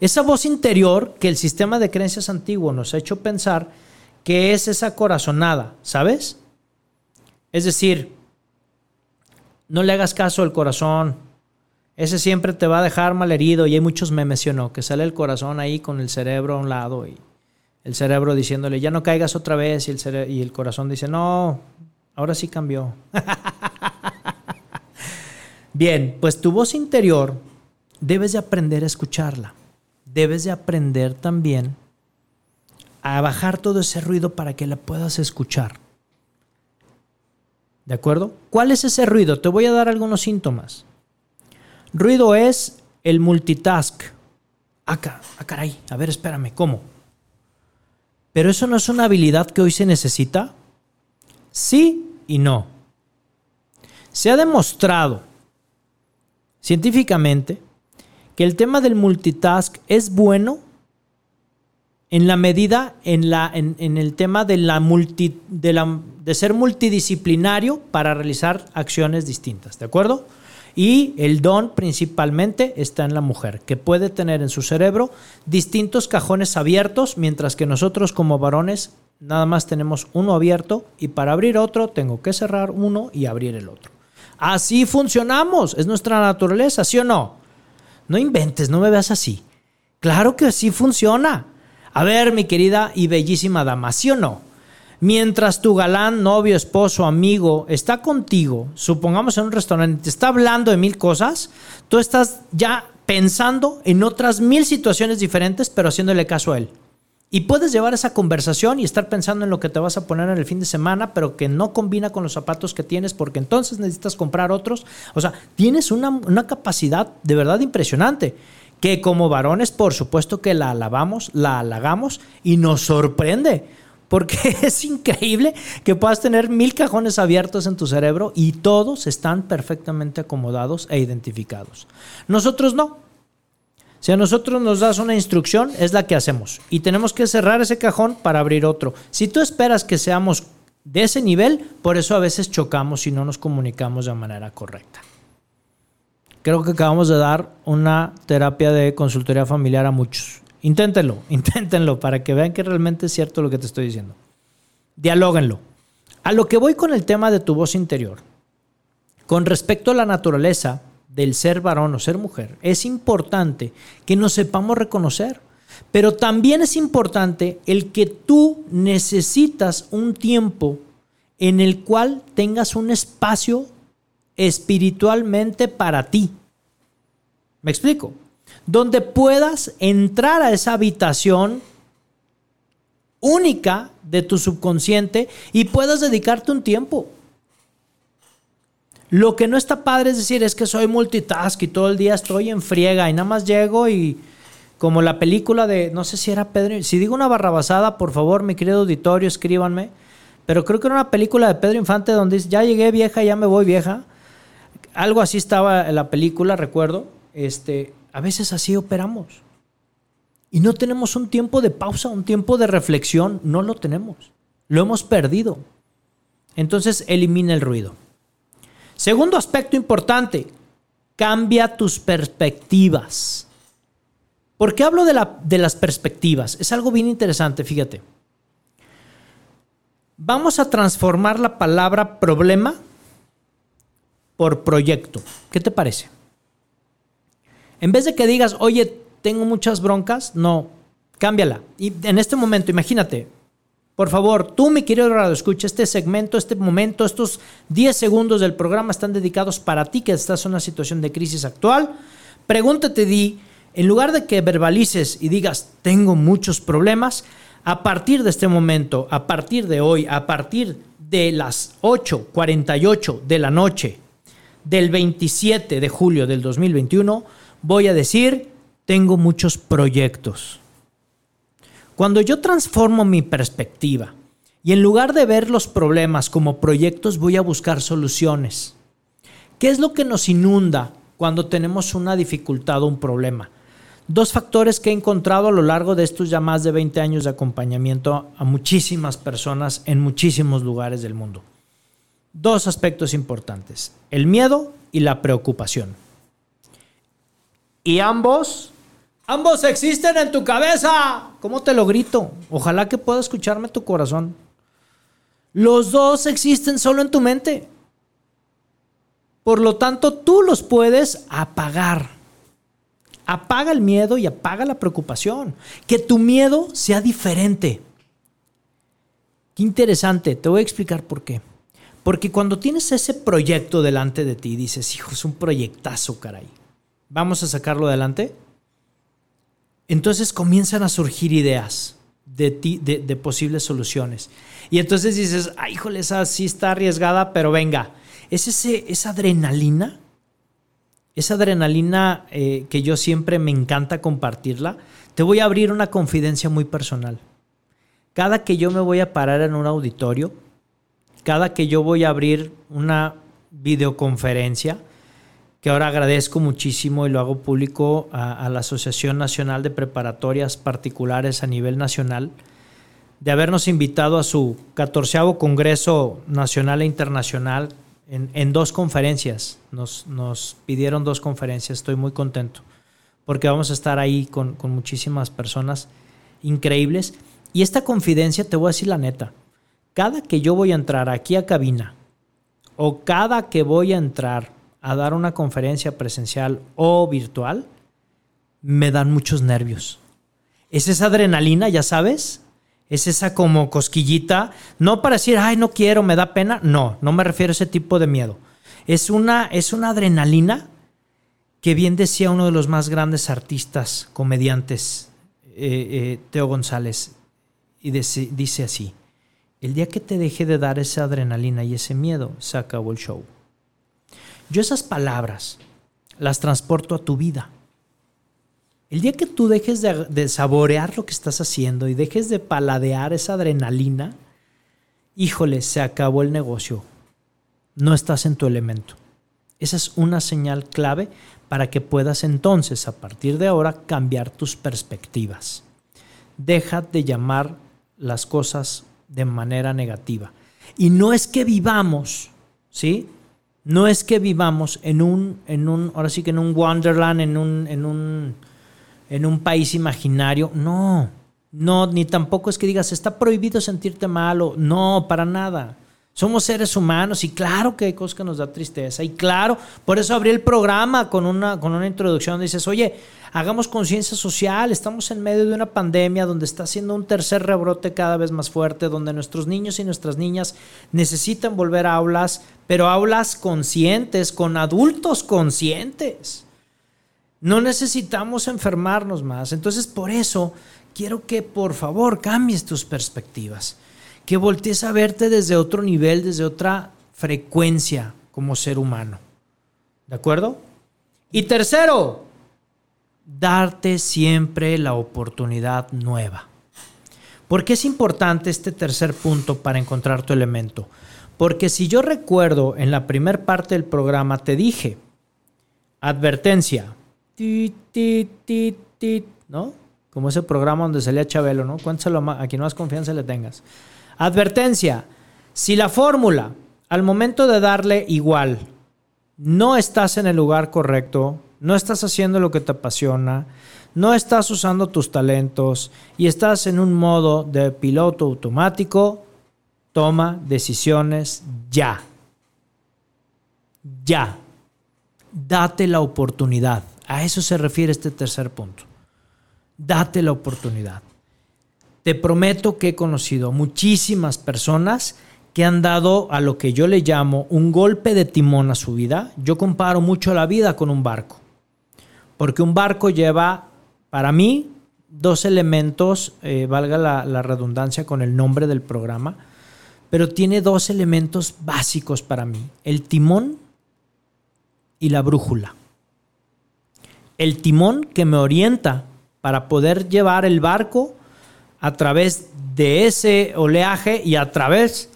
Esa voz interior que el sistema de creencias antiguo nos ha hecho pensar que es esa corazonada, ¿sabes? Es decir, no le hagas caso al corazón. Ese siempre te va a dejar mal herido y hay muchos memes, ¿sí no? Que sale el corazón ahí con el cerebro a un lado y el cerebro diciéndole, ya no caigas otra vez, y el, y el corazón dice, no, ahora sí cambió. Bien, pues tu voz interior debes de aprender a escucharla. Debes de aprender también a bajar todo ese ruido para que la puedas escuchar. ¿De acuerdo? ¿Cuál es ese ruido? Te voy a dar algunos síntomas. Ruido es el multitask. Acá, ah, ah, caray, a ver, espérame, ¿cómo? Pero eso no es una habilidad que hoy se necesita. Sí y no. Se ha demostrado científicamente que el tema del multitask es bueno en la medida, en, la, en, el tema de, la multi, de, la, de ser multidisciplinario para realizar acciones distintas, ¿de acuerdo? Y el don principalmente está en la mujer, que puede tener en su cerebro distintos cajones abiertos, mientras que nosotros como varones nada más tenemos uno abierto y para abrir otro tengo que cerrar uno y abrir el otro. Así funcionamos, es nuestra naturaleza, ¿sí o no? No inventes, no me veas así. Claro que así funciona. A ver, mi querida y bellísima dama, ¿sí o no? Mientras tu galán, novio, esposo, amigo está contigo, supongamos en un restaurante, te está hablando de mil cosas, tú estás ya pensando en otras mil situaciones diferentes, pero haciéndole caso a él. Y puedes llevar esa conversación y estar pensando en lo que te vas a poner en el fin de semana, pero que no combina con los zapatos que tienes, porque entonces necesitas comprar otros. O sea, tienes una, una capacidad de verdad impresionante que como varones, por supuesto que la alabamos, la halagamos y nos sorprende porque es increíble que puedas tener mil cajones abiertos en tu cerebro y todos están perfectamente acomodados e identificados. Nosotros no. Si a nosotros nos das una instrucción, es la que hacemos. Y tenemos que cerrar ese cajón para abrir otro. Si tú esperas que seamos de ese nivel, por eso a veces chocamos y no nos comunicamos de manera correcta. Creo que acabamos de dar una terapia de consultoría familiar a muchos. Inténtenlo, inténtenlo para que vean que realmente es cierto lo que te estoy diciendo. Dialóguenlo. A lo que voy con el tema de tu voz interior. Con respecto a la naturaleza del ser varón o ser mujer, es importante que nos sepamos reconocer. Pero también es importante el que tú necesitas un tiempo en el cual tengas un espacio espiritualmente para ti. ¿Me explico? donde puedas entrar a esa habitación única de tu subconsciente y puedas dedicarte un tiempo. Lo que no está padre es decir, es que soy multitask y todo el día estoy en friega y nada más llego y como la película de, no sé si era Pedro, si digo una barrabasada, por favor, mi querido auditorio, escríbanme, pero creo que era una película de Pedro Infante donde dice, ya llegué vieja, ya me voy vieja. Algo así estaba en la película, recuerdo. Este, a veces así operamos. Y no tenemos un tiempo de pausa, un tiempo de reflexión. No lo tenemos. Lo hemos perdido. Entonces elimina el ruido. Segundo aspecto importante, cambia tus perspectivas. ¿Por qué hablo de, de las perspectivas? Es algo bien interesante, fíjate. Vamos a transformar la palabra problema por proyecto. ¿Qué te parece? En vez de que digas, oye, tengo muchas broncas, no, cámbiala. Y en este momento, imagínate, por favor, tú, mi querido Radio, escucha este segmento, este momento, estos 10 segundos del programa están dedicados para ti que estás en una situación de crisis actual. Pregúntate, di, en lugar de que verbalices y digas, tengo muchos problemas, a partir de este momento, a partir de hoy, a partir de las 8.48 de la noche del 27 de julio del 2021, voy a decir, tengo muchos proyectos. Cuando yo transformo mi perspectiva y en lugar de ver los problemas como proyectos, voy a buscar soluciones. ¿Qué es lo que nos inunda cuando tenemos una dificultad o un problema? Dos factores que he encontrado a lo largo de estos ya más de 20 años de acompañamiento a muchísimas personas en muchísimos lugares del mundo. Dos aspectos importantes, el miedo y la preocupación. Y ambos, ambos existen en tu cabeza. ¿Cómo te lo grito? Ojalá que pueda escucharme tu corazón. Los dos existen solo en tu mente. Por lo tanto, tú los puedes apagar. Apaga el miedo y apaga la preocupación. Que tu miedo sea diferente. Qué interesante, te voy a explicar por qué. Porque cuando tienes ese proyecto delante de ti, dices, hijo, es un proyectazo, caray. Vamos a sacarlo adelante. Entonces comienzan a surgir ideas de, posibles soluciones. Y entonces dices, ay, híjole, esa sí está arriesgada, pero venga. Es ese, esa adrenalina, esa adrenalina eh, que yo siempre me encanta compartirla. Te voy a abrir una confidencia muy personal. Cada que yo me voy a parar en un auditorio, cada que yo voy a abrir una videoconferencia, que ahora agradezco muchísimo y lo hago público a, la Asociación Nacional de Preparatorias Particulares a nivel nacional, de habernos invitado a su catorceavo Congreso Nacional e Internacional en, dos conferencias. Nos, nos, pidieron dos conferencias, estoy muy contento, porque vamos a estar ahí con, con muchísimas personas increíbles. Y esta confidencia, te voy a decir la neta, cada que yo voy a entrar aquí a cabina o cada que voy a entrar a dar una conferencia presencial o virtual, me dan muchos nervios. Es esa adrenalina, ya sabes, es esa como cosquillita, no para decir, ay, no quiero, me da pena, no, no me refiero a ese tipo de miedo. Es una, es una adrenalina que bien decía uno de los más grandes artistas, comediantes, eh, eh, Teo González, y dice así, el día que te deje de dar esa adrenalina y ese miedo, se acabó el show. Yo esas palabras las transporto a tu vida. El día que tú dejes de, saborear lo que estás haciendo y dejes de paladear esa adrenalina, híjole, se acabó el negocio. No estás en tu elemento. Esa es una señal clave para que puedas entonces, a partir de ahora, cambiar tus perspectivas. Deja de llamar las cosas de manera negativa. Y no es que vivamos, ¿sí? No es que vivamos en un, en un, ahora sí que en un wonderland, en un, en un, en un país imaginario. No, no, ni tampoco es que digas, está prohibido sentirte malo. No, para nada. Somos seres humanos y claro que hay cosas que nos da tristeza. Y claro, por eso abrí el programa con una, con una introducción. Dices, oye, hagamos conciencia social. Estamos en medio de una pandemia donde está haciendo un tercer rebrote cada vez más fuerte, donde nuestros niños y nuestras niñas necesitan volver a aulas, pero aulas conscientes, con adultos conscientes. No necesitamos enfermarnos más. Entonces, por eso quiero que por favor cambies tus perspectivas que voltees a verte desde otro nivel, desde otra frecuencia como ser humano. ¿De acuerdo? Y tercero, darte siempre la oportunidad nueva. ¿Por qué es importante este tercer punto para encontrar tu elemento? Porque si yo recuerdo en la primera parte del programa te dije, advertencia, ¿no? Como ese programa donde salía Chabelo, ¿no? Cuéntaselo a quien más confianza le tengas. Advertencia, si la fórmula al momento de darle igual no estás en el lugar correcto, no estás haciendo lo que te apasiona, no estás usando tus talentos y estás en un modo de piloto automático, toma decisiones ya. Ya. Date la oportunidad. A eso se refiere este tercer punto. Date la oportunidad. Te prometo que he conocido muchísimas personas que han dado a lo que yo le llamo un golpe de timón a su vida. Yo comparo mucho la vida con un barco, porque un barco lleva, para mí, dos elementos, eh, valga la, la redundancia con el nombre del programa, pero tiene dos elementos básicos para mí, el timón y la brújula. El timón que me orienta para poder llevar el barco a través de ese oleaje y a través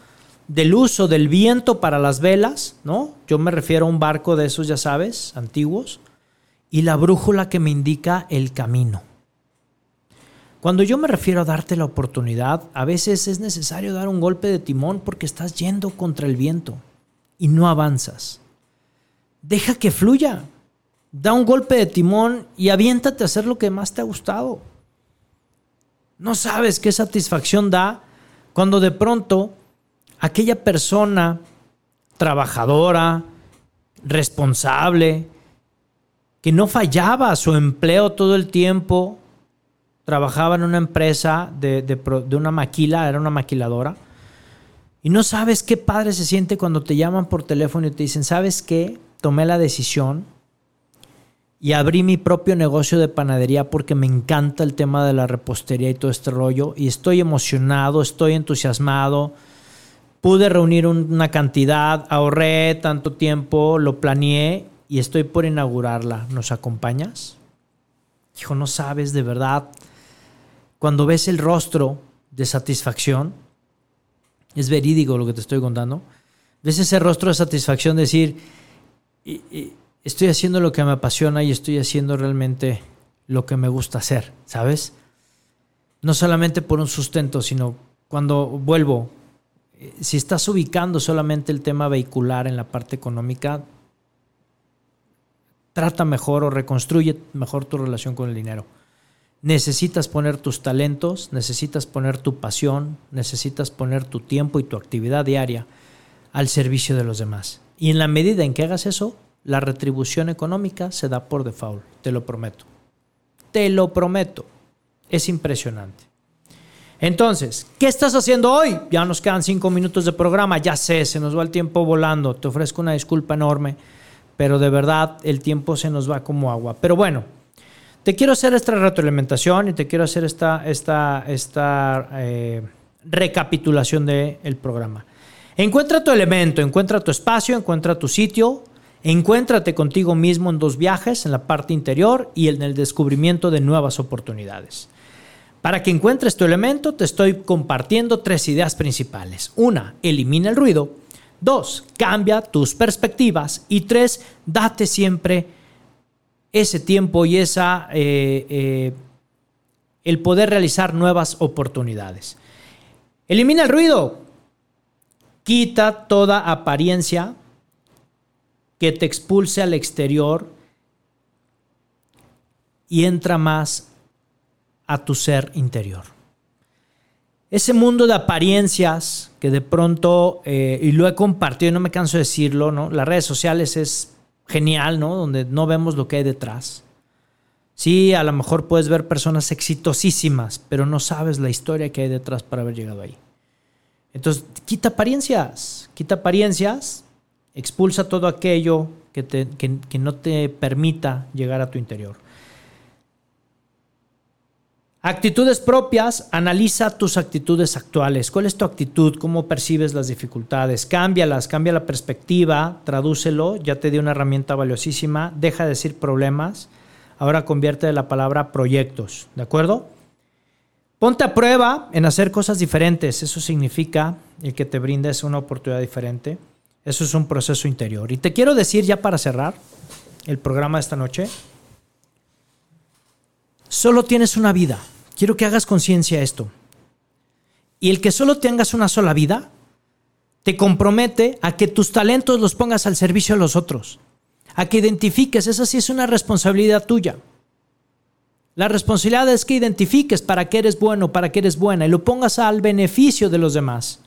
del uso del viento para las velas, ¿no? Yo me refiero a un barco de esos, ya sabes, antiguos, y la brújula que me indica el camino. Cuando yo me refiero a darte la oportunidad, a veces es necesario dar un golpe de timón porque estás yendo contra el viento y no avanzas. deja que fluya. Da un golpe de timón y aviéntate a hacer lo que más te ha gustado. No sabes qué satisfacción da cuando de pronto aquella persona trabajadora, responsable, que no fallaba su empleo todo el tiempo, trabajaba en una empresa de, de, una maquila, era una maquiladora, y no sabes qué padre se siente cuando te llaman por teléfono y te dicen, ¿sabes qué? Tomé la decisión y abrí mi propio negocio de panadería porque me encanta el tema de la repostería y todo este rollo y estoy emocionado, estoy entusiasmado. Pude reunir una cantidad, ahorré tanto tiempo, lo planeé y estoy por inaugurarla. ¿Nos acompañas? Hijo, no sabes de verdad. Cuando ves el rostro de satisfacción, es verídico lo que te estoy contando. Ves ese rostro de satisfacción decir, estoy haciendo lo que me apasiona y estoy haciendo realmente lo que me gusta hacer, ¿sabes? No solamente por un sustento, sino cuando vuelvo, eh, si estás ubicando solamente el tema vehicular en la parte económica, trata mejor o reconstruye mejor tu relación con el dinero. Necesitas poner tus talentos, necesitas poner tu pasión, necesitas poner tu tiempo y tu actividad diaria al servicio de los demás. Y en la medida en que hagas eso, la retribución económica se da por default, te lo prometo. Te lo prometo. Es impresionante. Entonces, ¿qué estás haciendo hoy? Ya nos quedan cinco minutos de programa, ya sé, se nos va el tiempo volando, te ofrezco una disculpa enorme, pero de verdad el tiempo se nos va como agua. Pero bueno, te quiero hacer esta retroalimentación y te quiero hacer esta, esta, esta eh, recapitulación del programa. Encuentra tu elemento, encuentra tu espacio, encuentra tu sitio, Encuéntrate contigo mismo en dos viajes, en la parte interior y en el descubrimiento de nuevas oportunidades. Para que encuentres tu elemento, te estoy compartiendo tres ideas principales. Una, elimina el ruido. Dos, cambia tus perspectivas. Y tres, date siempre ese tiempo y esa, eh, eh, el poder realizar nuevas oportunidades. Elimina el ruido. Quita toda apariencia que te expulse al exterior y entra más a tu ser interior. Ese mundo de apariencias que de pronto, eh, y lo he compartido, no me canso de decirlo, ¿no? Las redes sociales es genial, ¿no? Donde no vemos lo que hay detrás. Sí, a lo mejor puedes ver personas exitosísimas, pero no sabes la historia que hay detrás para haber llegado ahí. Entonces, quita apariencias, quita apariencias Expulsa todo aquello que, que, no te permita llegar a tu interior. Actitudes propias, analiza tus actitudes actuales. ¿Cuál es tu actitud? ¿Cómo percibes las dificultades? Cámbialas, cambia la perspectiva, tradúcelo, ya te di una herramienta valiosísima, deja de decir problemas, ahora convierte la palabra proyectos, ¿de acuerdo? Ponte a prueba en hacer cosas diferentes, eso significa el que te brindes una oportunidad diferente. Eso es un proceso interior. Y te quiero decir ya para cerrar el programa de esta noche, solo tienes una vida. Quiero que hagas conciencia esto. Y el que solo tengas una sola vida, te compromete a que tus talentos los pongas al servicio de los otros. A que identifiques, esa sí es una responsabilidad tuya. La responsabilidad es que identifiques para qué eres bueno, para qué eres buena y lo pongas al beneficio de los demás.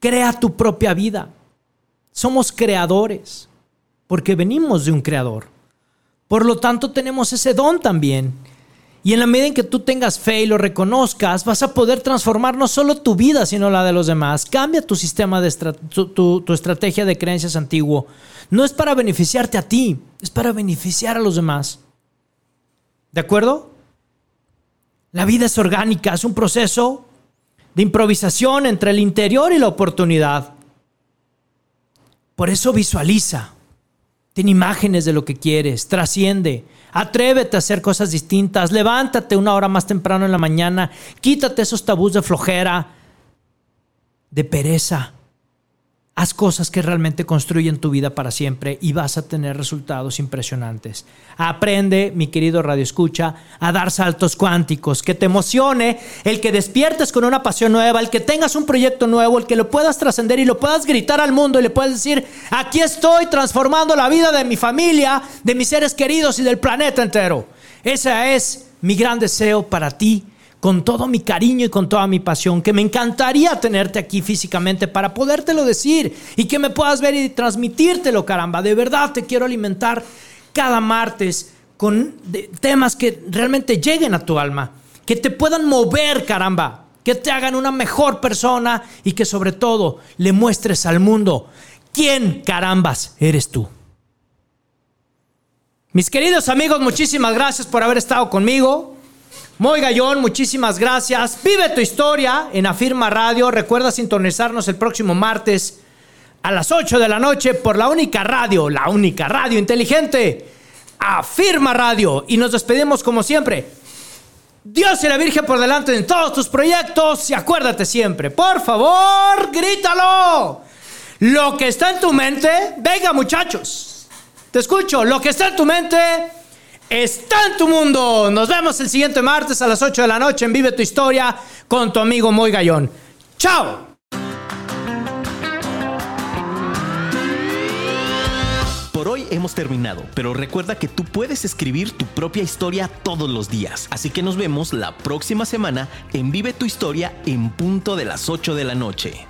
Crea tu propia vida. Somos creadores, porque venimos de un creador. Por lo tanto, tenemos ese don también. Y en la medida en que tú tengas fe y lo reconozcas, vas a poder transformar no solo tu vida, sino la de los demás. Cambia tu sistema de tu, estrategia de creencias antiguo. No es para beneficiarte a ti, es para beneficiar a los demás. ¿De acuerdo? La vida es orgánica, es un proceso de improvisación entre el interior y la oportunidad. Por eso visualiza, tiene imágenes de lo que quieres, trasciende, atrévete a hacer cosas distintas, levántate una hora más temprano en la mañana, quítate esos tabús de flojera, de pereza. Haz cosas que realmente construyen tu vida para siempre y vas a tener resultados impresionantes. Aprende, mi querido Radio Escucha, a dar saltos cuánticos, que te emocione, el que despiertes con una pasión nueva, el que tengas un proyecto nuevo, el que lo puedas trascender y lo puedas gritar al mundo y le puedas decir, aquí estoy transformando la vida de mi familia, de mis seres queridos y del planeta entero. Ese es mi gran deseo para ti con todo mi cariño y con toda mi pasión, que me encantaría tenerte aquí físicamente para podértelo decir y que me puedas ver y transmitírtelo, caramba. De verdad te quiero alimentar cada martes con temas que realmente lleguen a tu alma, que te puedan mover, caramba, que te hagan una mejor persona y que sobre todo le muestres al mundo quién, carambas, eres tú. Mis queridos amigos, muchísimas gracias por haber estado conmigo. Muy Gallón, muchísimas gracias. Vive tu historia en Afirma Radio. Recuerda sintonizarnos el próximo martes a las 8 de la noche por la única radio, la única radio inteligente. Afirma Radio. Y nos despedimos como siempre. Dios y la Virgen por delante en todos tus proyectos. Y acuérdate siempre, por favor, grítalo. Lo que está en tu mente, venga muchachos. Te escucho, lo que está en tu mente está en tu mundo. Nos vemos el siguiente martes a las 8 de la noche en Vive tu Historia con tu amigo Moy Gallón. ¡Chao! Por hoy hemos terminado, pero recuerda que tú puedes escribir tu propia historia todos los días. Así que nos vemos la próxima semana en Vive tu Historia en punto de las 8 de la noche.